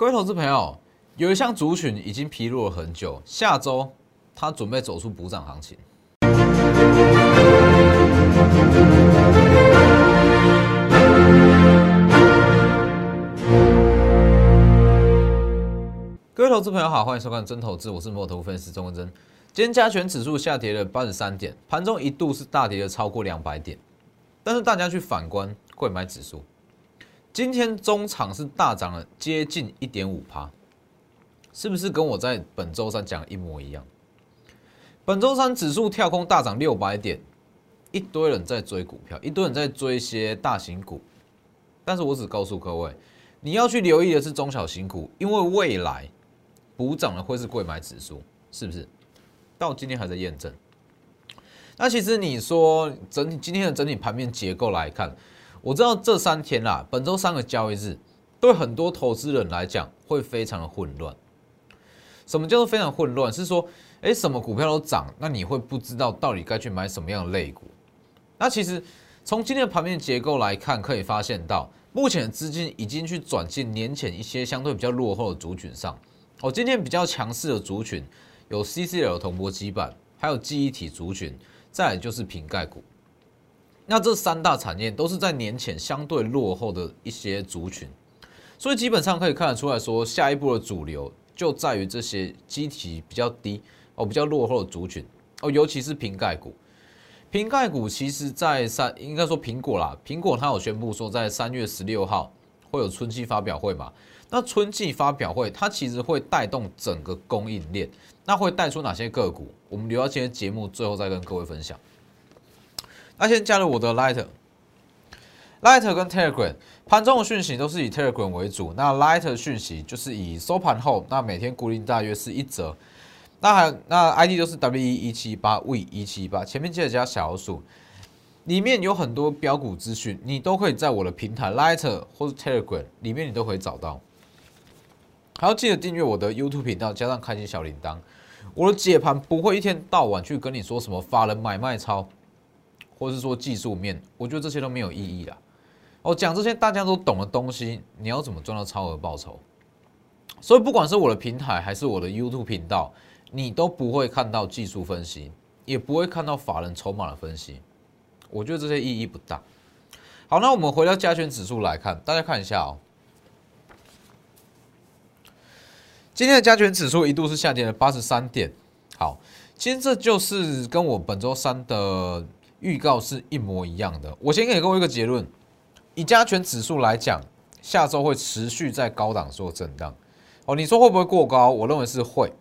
各位投资朋友，有一项族群已经疲弱了很久，下周它准备走出补涨行情。各位投资朋友好，欢迎收看真投资，我是摩头分析师钟文真。今天加权指数下跌了八十三点，盘中一度是大跌了超过两百点，但是大家去反观贵买指数。今天中场是大涨了接近一点五趴，是不是跟我在本周三讲的一模一样？本周三指数跳空大涨六百点，一堆人在追股票，一堆人在追一些大型股，但是我只告诉各位，你要去留意的是中小型股，因为未来补涨的会是贵买指数，是不是？到今天还在验证。那其实你说整体今天的整体盘面结构来看。我知道这三天啦，本周三个交易日，对很多投资人来讲会非常的混乱。什么叫做非常混乱？是说，哎，什么股票都涨，那你会不知道到底该去买什么样的类股。那其实从今天的盘面结构来看，可以发现到，目前的资金已经去转进年前一些相对比较落后的族群上。哦，今天比较强势的族群有 CCL 铜箔基板，还有记忆体族群，再来就是瓶盖股。那这三大产业都是在年前相对落后的一些族群，所以基本上可以看得出来说，下一步的主流就在于这些基体比较低哦、比较落后的族群哦，尤其是瓶盖股。瓶盖股其实，在三应该说苹果啦，苹果它有宣布说，在三月十六号会有春季发表会嘛？那春季发表会它其实会带动整个供应链，那会带出哪些个股？我们留到今天节目最后再跟各位分享。那先加入我的 Lighter，Lighter 跟 Telegram 盘中的讯息都是以 Telegram 为主，那 Lighter 讯息就是以收盘后，那每天固定大约是一折。那还那 ID 都是 W 一一七八 V 一七八，前面记得加小数，里面有很多标股资讯，你都可以在我的平台 Lighter 或者 Telegram 里面你都可以找到。还要记得订阅我的 YouTube 频道，加上开启小铃铛，我的解盘不会一天到晚去跟你说什么法人买卖超。或是说技术面，我觉得这些都没有意义啦。我，讲这些大家都懂的东西，你要怎么赚到超额报酬？所以不管是我的平台还是我的 YouTube 频道，你都不会看到技术分析，也不会看到法人筹码的分析。我觉得这些意义不大。好，那我们回到加权指数来看，大家看一下哦。今天的加权指数一度是下跌了八十三点。好，其实这就是跟我本周三的。预告是一模一样的。我先给各位一个结论：以加权指数来讲，下周会持续在高档做震荡。哦，你说会不会过高？我认为是会。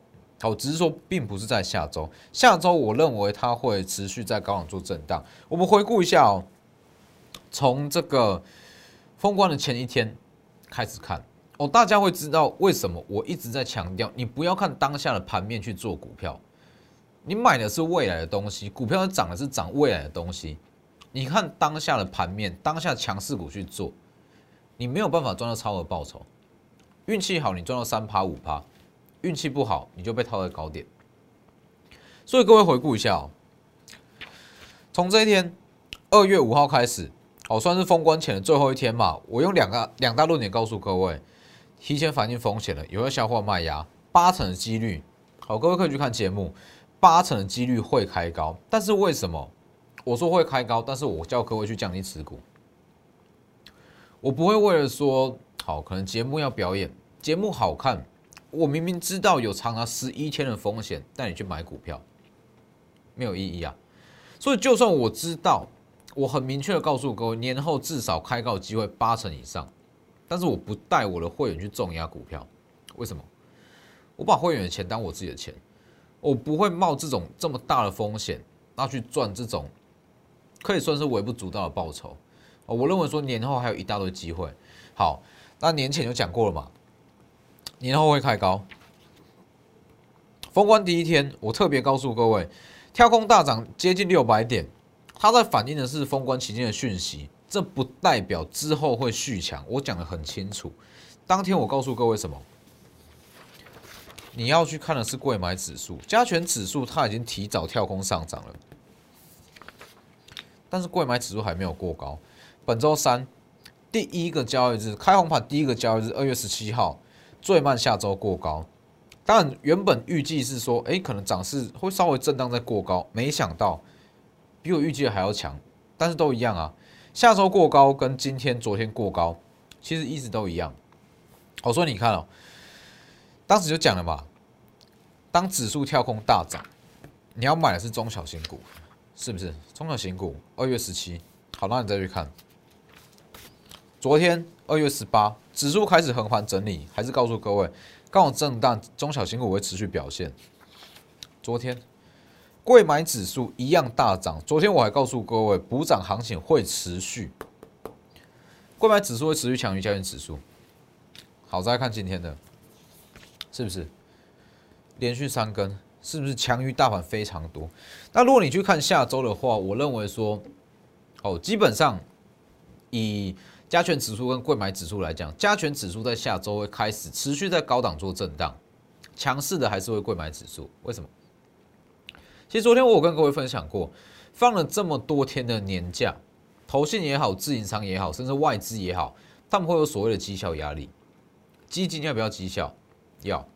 好，只是说并不是在下周。下周我认为它会持续在高档做震荡。我们回顾一下哦，从这个封关的前一天开始看哦，大家会知道为什么我一直在强调，你不要看当下的盘面去做股票。你买的是未来的东西，股票涨的是涨未来的东西。你看当下的盘面，当下强势股去做，你没有办法赚到超额报酬。运气好，你赚到三趴五趴；运气不好，你就被套在高点。所以各位回顾一下哦，从这一天二月五号开始，哦，算是封关前的最后一天嘛。我用两个两大论点告诉各位，提前反映风险了，有要消化卖压，八成的几率。好，各位可以去看节目。八成的几率会开高，但是为什么我说会开高？但是我叫各位去降低持股，我不会为了说好，可能节目要表演，节目好看，我明明知道有长达十一天的风险，带你去买股票，没有意义啊。所以就算我知道，我很明确的告诉各位，年后至少开高机会八成以上，但是我不带我的会员去重压股票，为什么？我把会员的钱当我自己的钱。我不会冒这种这么大的风险，那去赚这种可以算是微不足道的报酬。哦，我认为说年后还有一大堆机会。好，那年前就讲过了嘛，年后会开高。封关第一天，我特别告诉各位，跳空大涨接近六百点，它在反映的是封关期间的讯息，这不代表之后会续强。我讲的很清楚，当天我告诉各位什么？你要去看的是贵买指数，加权指数它已经提早跳空上涨了，但是贵买指数还没有过高。本周三第一个交易日开红盘，第一个交易日二月十七号，最慢下周过高。当然，原本预计是说，哎，可能涨势会稍微震荡再过高，没想到比我预计的还要强。但是都一样啊，下周过高跟今天、昨天过高，其实一直都一样。我说你看哦，当时就讲了嘛，当指数跳空大涨，你要买的是中小型股，是不是？中小型股，二月十七，好，那你再去看，昨天二月十八，指数开始横盘整理，还是告诉各位。刚好震荡，中小型股会持续表现。昨天，贵买指数一样大涨。昨天我还告诉各位，补涨行情会持续，贵买指数会持续强于加权指数。好，再看今天的，是不是连续三根？是不是强于大盘非常多？那如果你去看下周的话，我认为说，哦，基本上以。加权指数跟贵买指数来讲，加权指数在下周会开始持续在高档做震荡，强势的还是会贵买指数。为什么？其实昨天我有跟各位分享过，放了这么多天的年假，投信也好，自营商也好，甚至外资也好，他们会有所谓的绩效压力。基金要不要绩效？要。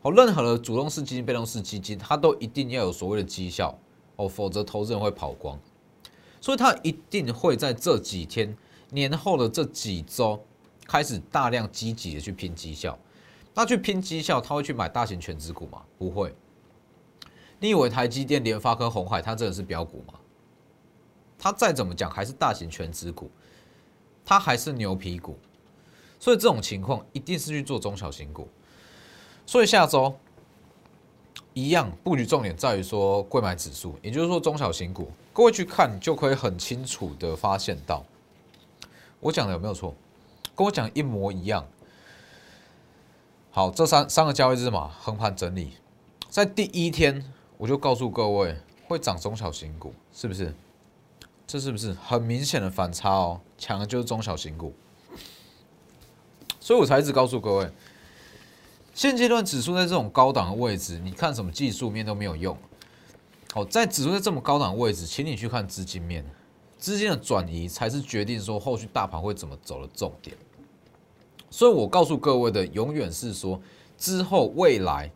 好，任何的主动式基金、被动式基金，它都一定要有所谓的绩效哦，否则投资人会跑光。所以它一定会在这几天。年后的这几周开始大量积极的去拼绩效，那去拼绩效，他会去买大型全资股吗？不会。你以为台积电、联发科、红海，它真的是标股吗？它再怎么讲还是大型全资股，它还是牛皮股。所以这种情况一定是去做中小型股。所以下周一样布局重点在于说贵买指数，也就是说中小型股，各位去看就可以很清楚的发现到。我讲的有没有错？跟我讲一模一样。好，这三三个交易日嘛，横盘整理，在第一天我就告诉各位会涨中小型股，是不是？这是不是很明显的反差哦？抢的就是中小型股，所以我才一直告诉各位，现阶段指数在这种高档的位置，你看什么技术面都没有用。好，在指数在这么高档的位置，请你去看资金面。资金的转移才是决定说后续大盘会怎么走的重点，所以我告诉各位的永远是说之后未来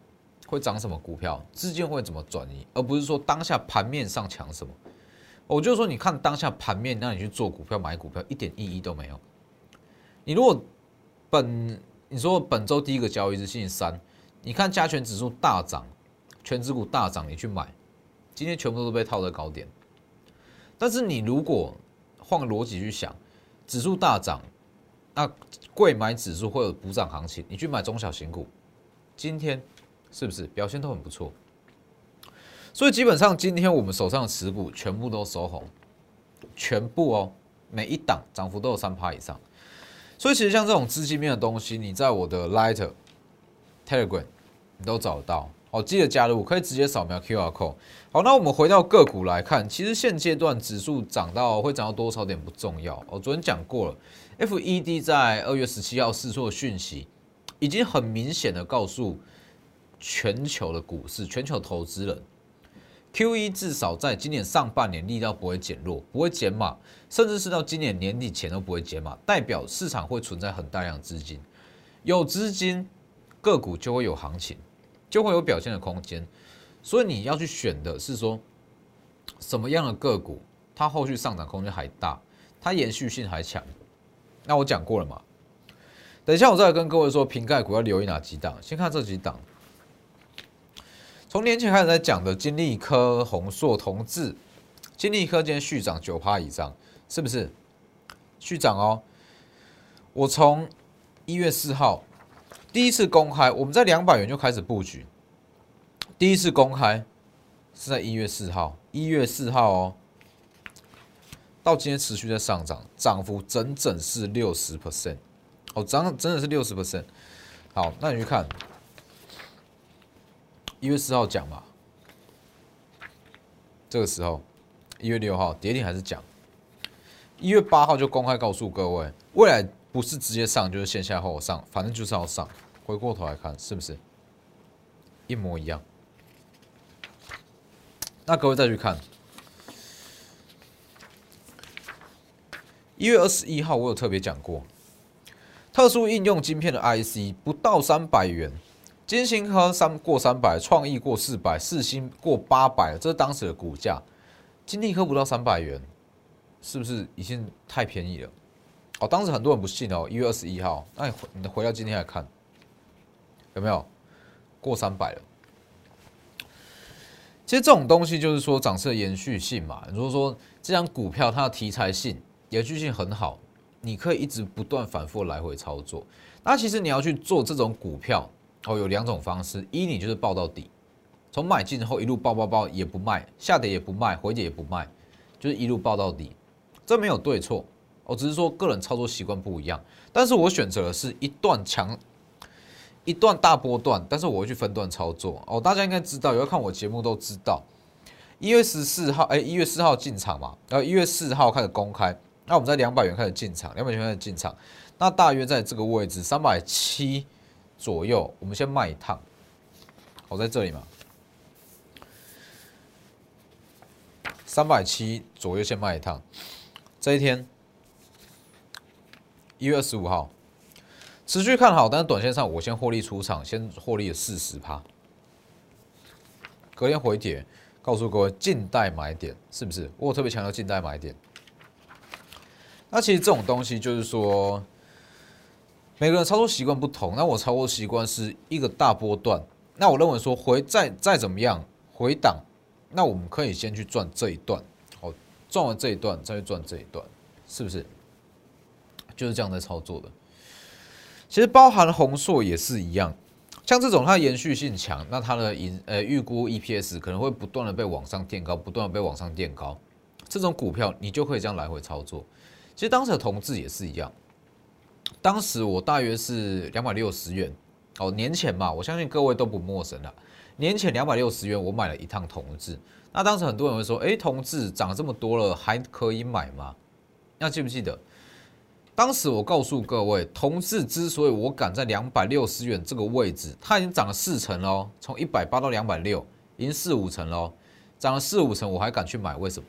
会涨什么股票，资金会怎么转移，而不是说当下盘面上抢什么。我就说你看当下盘面，那你去做股票买股票一点意义都没有。你如果本你说本周第一个交易日星期三，你看加权指数大涨，全指股大涨，你去买，今天全部都被套在高点。但是你如果换个逻辑去想，指数大涨，那贵买指数会有补涨行情，你去买中小型股，今天是不是表现都很不错？所以基本上今天我们手上的持股全部都收红，全部哦，每一档涨幅都有三趴以上。所以其实像这种资金面的东西，你在我的 Light Telegram 你都找得到。哦，记得加入，可以直接扫描 QR code。好，那我们回到个股来看，其实现阶段指数涨到会涨到多少点不重要。我昨天讲过了，FED 在二月十七号释出的讯息，已经很明显的告诉全球的股市、全球投资人，QE 至少在今年上半年力道不会减弱，不会减码，甚至是到今年年底前都不会减码，代表市场会存在很大量资金，有资金个股就会有行情。就会有表现的空间，所以你要去选的是说什么样的个股，它后续上涨空间还大，它延续性还强。那我讲过了嘛？等一下我再跟各位说，瓶盖股要留意哪几档？先看这几档。从年前开始在讲的金利科、宏硕、同志，金利科今天续涨九趴以上，是不是？续涨哦。我从一月四号。第一次公开，我们在两百元就开始布局。第一次公开是在一月四号，一月四号哦，到今天持续在上涨，涨幅整整是六十 percent，哦，涨真的是六十 percent。好，那你去看一月四号讲嘛，这个时候一月六号跌停还是讲，一月八号就公开告诉各位，未来。不是直接上就是线下后上，反正就是要上。回过头来看，是不是一模一样？那各位再去看，一月二十一号我有特别讲过，特殊应用晶片的 IC 不到三百元，金星科三过三百，创意过四百，四星过八百，这是当时的股价。金立科不到三百元，是不是已经太便宜了？哦，当时很多人不信哦。一月二十一号，那你回你回到今天来看，有没有过三百了？其实这种东西就是说涨势延续性嘛。如果说这张股票它的题材性、延续性很好，你可以一直不断反复来回操作。那其实你要去做这种股票哦，有两种方式：一你就是报到底，从买进后一路报报报也不卖，下跌也不卖，回跌也不卖，就是一路报到底。这没有对错，我只是说个人操作习惯不一样。但是我选择的是一段强。一段大波段，但是我会去分段操作哦。大家应该知道，有要看我节目都知道，一月十四号，哎，一月四号进场嘛，然后一月四号开始公开，那我们在两百元开始进场，两百元开始进场，那大约在这个位置三百七左右，我们先卖一趟，我在这里嘛，三百七左右先卖一趟，这一天一月二十五号。持续看好，但是短线上我先获利出场，先获利了四十趴。隔天回帖，告诉各位静待买点，是不是？我特别强调静待买点。那其实这种东西就是说，每个人操作习惯不同。那我操作习惯是一个大波段，那我认为说回再再怎么样回档，那我们可以先去赚这一段，好，赚完这一段再去赚这一段，是不是？就是这样在操作的。其实包含红硕也是一样，像这种它延续性强，那它的盈呃预估 EPS 可能会不断的被往上垫高，不断的被往上垫高，这种股票你就可以这样来回操作。其实当时的同志也是一样，当时我大约是两百六十元哦，年前嘛，我相信各位都不陌生了。年前两百六十元我买了一趟同志，那当时很多人会说，哎，同志涨这么多了，还可以买吗？那记不记得？当时我告诉各位，同志之所以我敢在两百六十元这个位置，它已经涨了四成喽，从一百八到两百六，已经四五成喽，涨了四五成，我还敢去买，为什么？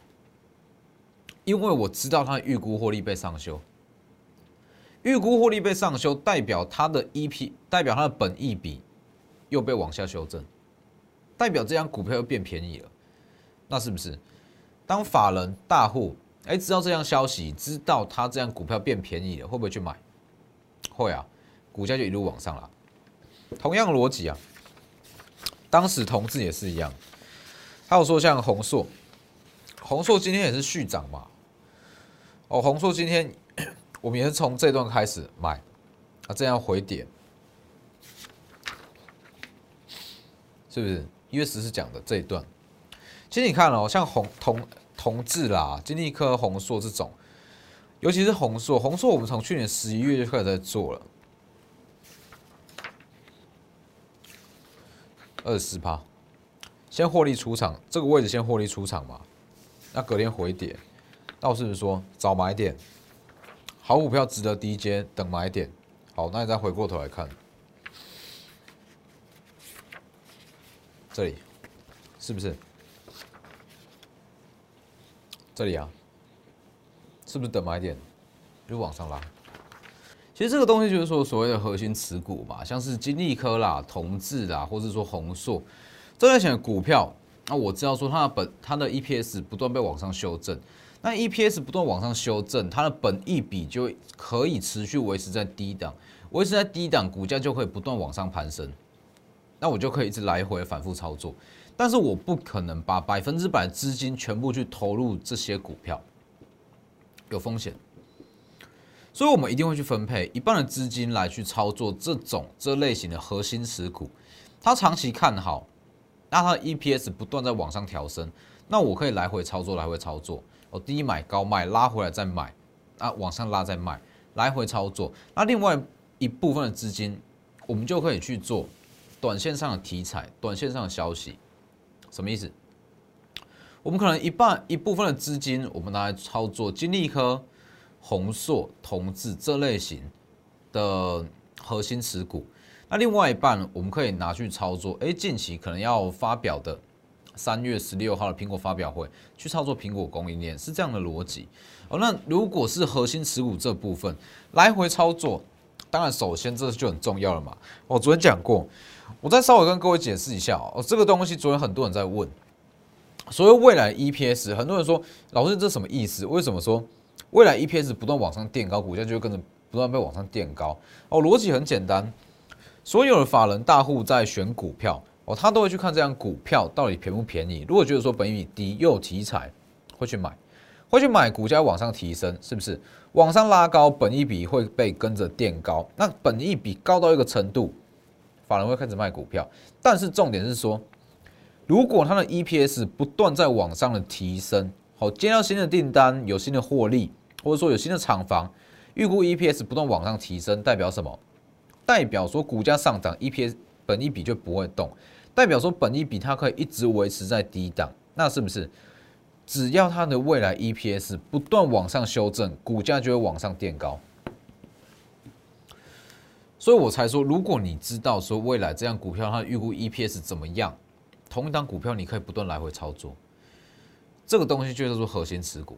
因为我知道它的预估获利被上修，预估获利被上修，代表它的 EP，代表它的本益比又被往下修正，代表这张股票又变便宜了，那是不是？当法人大户。哎，知道这样消息，知道它这样股票变便宜了，会不会去买？会啊，股价就一路往上了。同样逻辑啊，当时同志也是一样。还有说像红硕，红硕今天也是续涨嘛。哦，红硕今天我们也是从这段开始买，啊，这样回点，是不是？一月十是讲的这一段。其实你看哦，像红同。同志啦，金立科、红硕这种，尤其是红硕，红硕我们从去年十一月就开始在做了，二十四趴，先获利出场，这个位置先获利出场嘛，那隔天回点，那我是不是说早买点，好股票值得低阶等买点，好，那你再回过头来看，这里是不是？这里啊，是不是等买点就往上拉？其实这个东西就是说所谓的核心持股嘛，像是金利科啦、同志啦，或者说宏硕这类型的股票，那我知道说它的本它的 EPS 不断被往上修正，那 EPS 不断往上修正，它的本益比就可以持续维持在低档，维持在低档，股价就可以不断往上攀升，那我就可以一直来回反复操作。但是我不可能把百分之百资金全部去投入这些股票，有风险，所以我们一定会去分配一半的资金来去操作这种这类型的核心持股，它长期看好，那它的 EPS 不断在往上调升，那我可以来回操作，来回操作，我低买高卖，拉回来再买，啊往上拉再卖，来回操作，那另外一部分的资金，我们就可以去做短线上的题材，短线上的消息。什么意思？我们可能一半一部分的资金，我们拿来操作金利科、宏硕、同志这类型的核心持股。那另外一半，我们可以拿去操作，哎，近期可能要发表的三月十六号的苹果发表会，去操作苹果供应链，是这样的逻辑。哦，那如果是核心持股这部分来回操作，当然首先这就很重要了嘛。我昨天讲过，我再稍微跟各位解释一下哦，这个东西昨天很多人在问，所谓未来 EPS，很多人说老师这什么意思？为什么说未来 EPS 不断往上垫高，股价就会跟着不断被往上垫高？哦，逻辑很简单，所有的法人大户在选股票哦，他都会去看这张股票到底便不便宜。如果觉得说本益比低又有题材，会去买。会去买股价往上提升，是不是往上拉高，本益比会被跟着垫高？那本益比高到一个程度，法人会开始卖股票。但是重点是说，如果它的 EPS 不断在往上的提升，好接到新的订单，有新的获利，或者说有新的厂房，预估 EPS 不断往上提升，代表什么？代表说股价上涨，EPS 本益比就不会动，代表说本益比它可以一直维持在低档，那是不是？只要它的未来 EPS 不断往上修正，股价就会往上垫高。所以我才说，如果你知道说未来这样股票它预估 EPS 怎么样，同一档股票你可以不断来回操作。这个东西就叫做核心持股，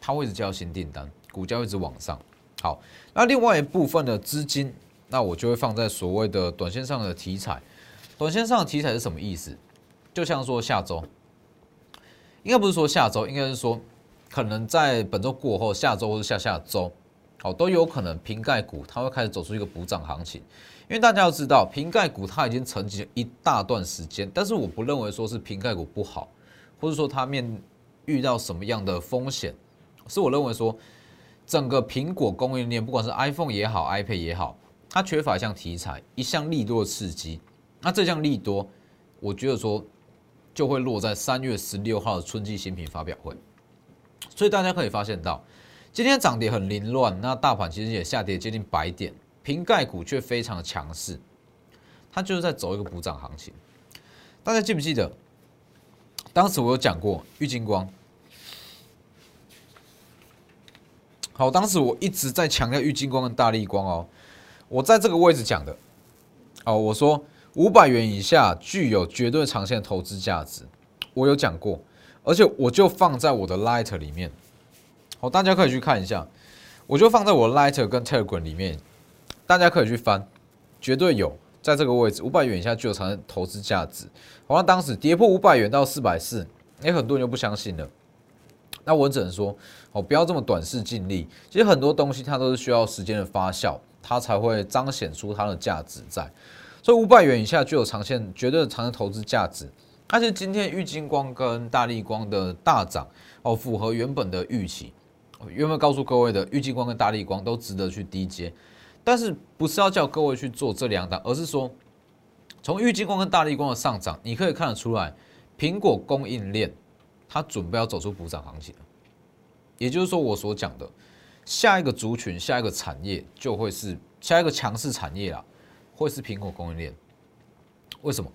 它会一直交新订单，股价会一直往上。好，那另外一部分的资金，那我就会放在所谓的短线上的题材。短线上的题材是什么意思？就像说下周。应该不是说下周，应该是说可能在本周过后，下周或者下下周，好都有可能瓶盖股它会开始走出一个补涨行情。因为大家要知道，瓶盖股它已经沉寂了一大段时间，但是我不认为说是瓶盖股不好，或者说它面遇到什么样的风险，是我认为说整个苹果供应链，不管是 iPhone 也好，iPad 也好，它缺乏一项题材，一项利多的刺激。那这项利多，我觉得说。就会落在三月十六号的春季新品发表会，所以大家可以发现到，今天涨跌很凌乱，那大盘其实也下跌接近百点，瓶盖股却非常的强势，它就是在走一个补涨行情。大家记不记得，当时我有讲过玉金光？好，当时我一直在强调玉金光跟大力光哦，我在这个位置讲的，哦，我说。五百元以下具有绝对长线投资价值，我有讲过，而且我就放在我的 Light 里面，好，大家可以去看一下，我就放在我的 Light 跟 Telegram 里面，大家可以去翻，绝对有在这个位置，五百元以下具有长线投资价值。好像当时跌破五百元到四百四，也很多人就不相信了。那我只能说，哦，不要这么短视尽力，其实很多东西它都是需要时间的发酵，它才会彰显出它的价值在。所以五百元以下具有长线绝对的长线投资价值，而且今天玉金光跟大力光的大涨哦，符合原本的预期。原本告诉各位的玉金光跟大力光都值得去低接，但是不是要叫各位去做这两档，而是说从玉金光跟大力光的上涨，你可以看得出来，苹果供应链它准备要走出补涨行情。也就是说，我所讲的下一个族群、下一个产业就会是下一个强势产业啦。会是苹果供应链？为什么？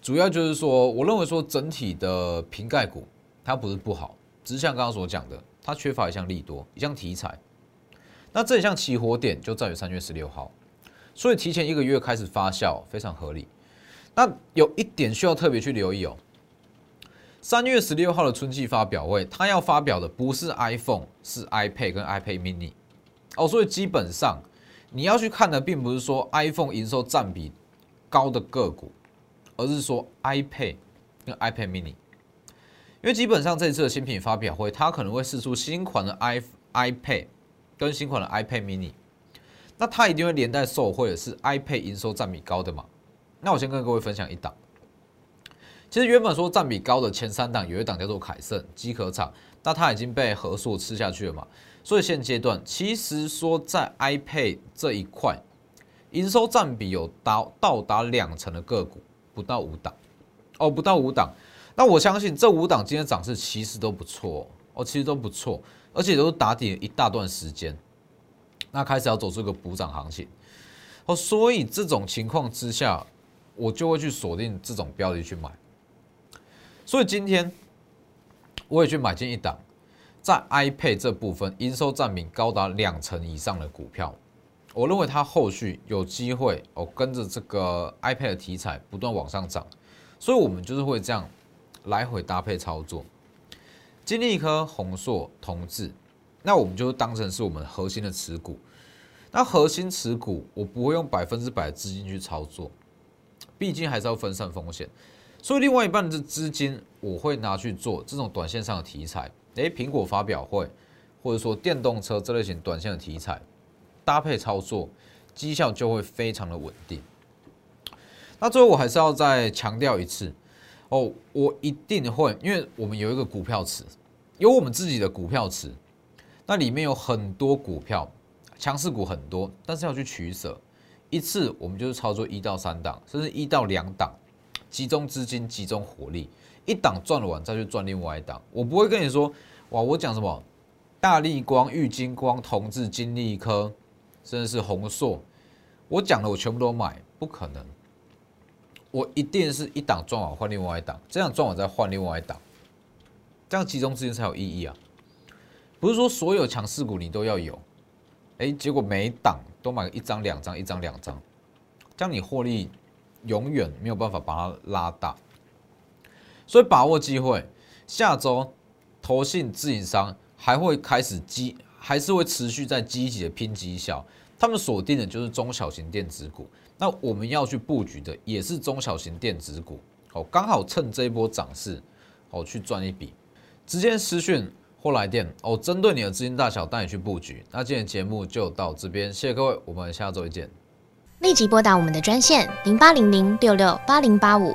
主要就是说，我认为说整体的瓶盖股它不是不好，只是像刚刚所讲的，它缺乏一项利多，一项题材。那这一项起火点就在于三月十六号，所以提前一个月开始发酵，非常合理。那有一点需要特别去留意哦，三月十六号的春季发表会，它要发表的不是 iPhone，是 iPad 跟 iPad mini 哦，所以基本上。你要去看的，并不是说 iPhone 营收占比高的个股，而是说 iPad 跟 iPad mini，因为基本上这次的新品发表会，它可能会试出新款的 i iPad 跟新款的 iPad mini，那它一定会连带受惠的是 iPad 营收占比高的嘛？那我先跟各位分享一档，其实原本说占比高的前三档，有一档叫做凯盛机壳厂，那它已经被和硕吃下去了嘛？所以现阶段，其实说在 iPad 这一块，营收占比有达到达两成的个股，不到五档哦，不到五档。那我相信这五档今天涨势其实都不错哦，其实都不错，而且都打底了一大段时间，那开始要走出一个补涨行情哦。所以这种情况之下，我就会去锁定这种标的去买。所以今天我也去买进一档。在 iPad 这部分，营收占比高达两成以上的股票，我认为它后续有机会哦，跟着这个 iPad 的题材不断往上涨，所以我们就是会这样来回搭配操作。金利科、宏硕、同志，那我们就当成是我们核心的持股。那核心持股我不会用百分之百的资金去操作，毕竟还是要分散风险。所以另外一半的资金我会拿去做这种短线上的题材，诶，苹果发表会，或者说电动车这类型短线的题材，搭配操作，绩效就会非常的稳定。那最后我还是要再强调一次哦，我一定会，因为我们有一个股票池，有我们自己的股票池，那里面有很多股票，强势股很多，但是要去取舍，一次我们就是操作一到三档，甚至一到两档，集中资金，集中火力，一档赚完再去赚另外一档，我不会跟你说，哇，我讲什么大力光、玉金光、同志、金利科，甚至是宏硕，我讲的我全部都买，不可能。我一定是一档赚完换另外一档，这样赚完再换另外一档，这样集中资金才有意义啊！不是说所有强势股你都要有，哎，结果每档都买一张两张，一张两张，这样你获利永远没有办法把它拉大。所以把握机会，下周投信自营商还会开始积，还是会持续在积极的拼绩效，他们锁定的就是中小型电子股。那我们要去布局的也是中小型电子股，哦，刚好趁这一波涨势，哦，去赚一笔。直接私讯或来电，哦，针对你的资金大小带你去布局。那今天节目就到这边，谢谢各位，我们下周一见。立即拨打我们的专线零八零零六六八零八五